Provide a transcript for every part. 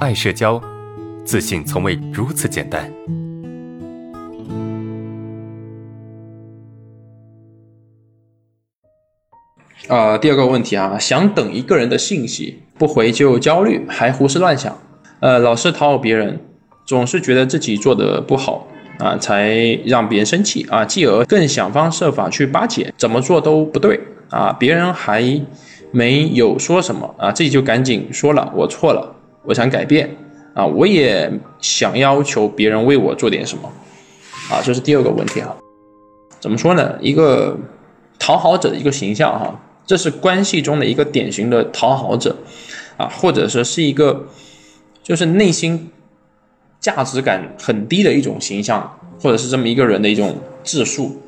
爱社交，自信从未如此简单。啊，第二个问题啊，想等一个人的信息不回就焦虑，还胡思乱想，呃，老是讨好别人，总是觉得自己做的不好啊，才让别人生气啊，继而更想方设法去巴结，怎么做都不对啊，别人还没有说什么啊，自己就赶紧说了，我错了，我想改变啊，我也想要求别人为我做点什么啊，这是第二个问题哈，怎么说呢？一个讨好者的一个形象哈。这是关系中的一个典型的讨好者，啊，或者说是一个，就是内心价值感很低的一种形象，或者是这么一个人的一种自述，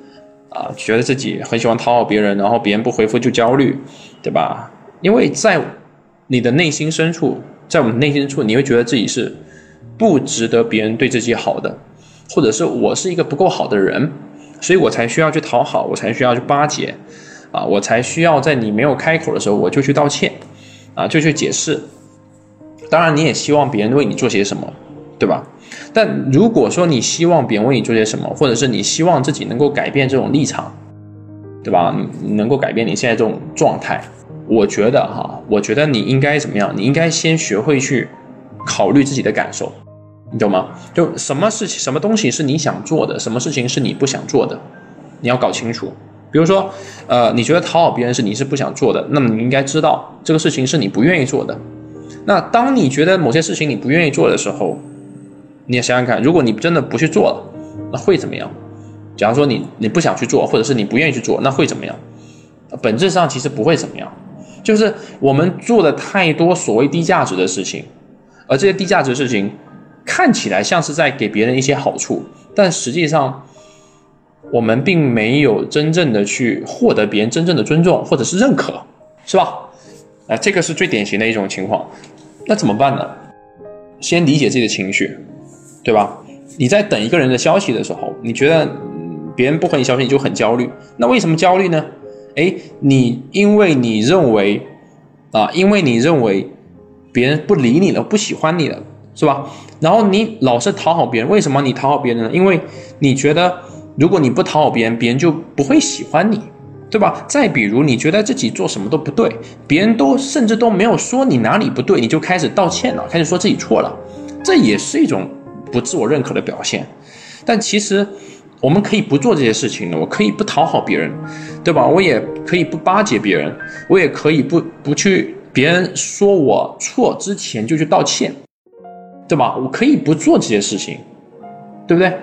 啊，觉得自己很喜欢讨好别人，然后别人不回复就焦虑，对吧？因为在你的内心深处，在我们内心处，你会觉得自己是不值得别人对自己好的，或者是我是一个不够好的人，所以我才需要去讨好，我才需要去巴结。啊，我才需要在你没有开口的时候，我就去道歉，啊，就去解释。当然，你也希望别人为你做些什么，对吧？但如果说你希望别人为你做些什么，或者是你希望自己能够改变这种立场，对吧？能够改变你现在这种状态，我觉得哈，我觉得你应该怎么样？你应该先学会去考虑自己的感受，你懂吗？就什么事情、什么东西是你想做的，什么事情是你不想做的，你要搞清楚。比如说，呃，你觉得讨好别人是你是不想做的，那么你应该知道这个事情是你不愿意做的。那当你觉得某些事情你不愿意做的时候，你也想想看，如果你真的不去做了，那会怎么样？假如说你你不想去做，或者是你不愿意去做，那会怎么样？本质上其实不会怎么样，就是我们做的太多所谓低价值的事情，而这些低价值的事情看起来像是在给别人一些好处，但实际上。我们并没有真正的去获得别人真正的尊重或者是认可，是吧？啊，这个是最典型的一种情况。那怎么办呢？先理解自己的情绪，对吧？你在等一个人的消息的时候，你觉得别人不回你消息你就很焦虑。那为什么焦虑呢？哎，你因为你认为啊，因为你认为别人不理你了，不喜欢你了，是吧？然后你老是讨好别人，为什么你讨好别人呢？因为你觉得。如果你不讨好别人，别人就不会喜欢你，对吧？再比如，你觉得自己做什么都不对，别人都甚至都没有说你哪里不对，你就开始道歉了，开始说自己错了，这也是一种不自我认可的表现。但其实我们可以不做这些事情的，我可以不讨好别人，对吧？我也可以不巴结别人，我也可以不不去别人说我错之前就去道歉，对吧？我可以不做这些事情，对不对？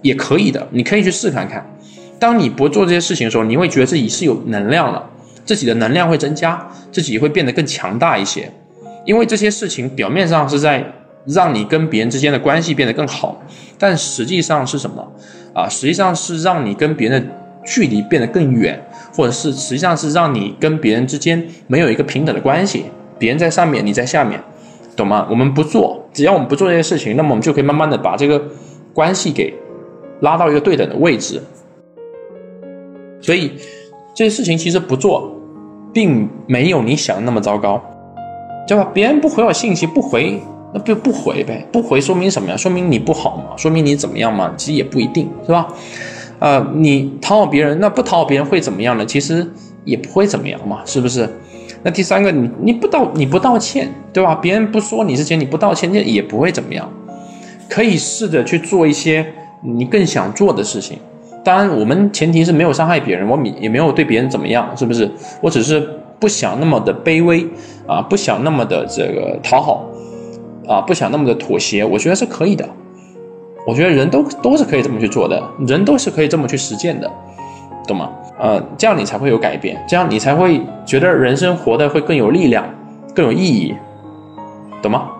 也可以的，你可以去试看看。当你不做这些事情的时候，你会觉得自己是有能量了，自己的能量会增加，自己会变得更强大一些。因为这些事情表面上是在让你跟别人之间的关系变得更好，但实际上是什么啊？实际上是让你跟别人的距离变得更远，或者是实际上是让你跟别人之间没有一个平等的关系，别人在上面，你在下面，懂吗？我们不做，只要我们不做这些事情，那么我们就可以慢慢的把这个关系给。拉到一个对等的位置，所以这些事情其实不做，并没有你想的那么糟糕，对吧？别人不回我信息，不回那就不回呗，不回说明什么呀？说明你不好嘛？说明你怎么样嘛？其实也不一定是吧？呃，你讨好别人，那不讨好别人会怎么样呢？其实也不会怎么样嘛，是不是？那第三个，你你不道你不道歉，对吧？别人不说你之前你不道歉，那也不会怎么样，可以试着去做一些。你更想做的事情，当然，我们前提是没有伤害别人，我也也没有对别人怎么样，是不是？我只是不想那么的卑微啊，不想那么的这个讨好啊，不想那么的妥协，我觉得是可以的。我觉得人都都是可以这么去做的，人都是可以这么去实践的，懂吗？呃，这样你才会有改变，这样你才会觉得人生活的会更有力量，更有意义，懂吗？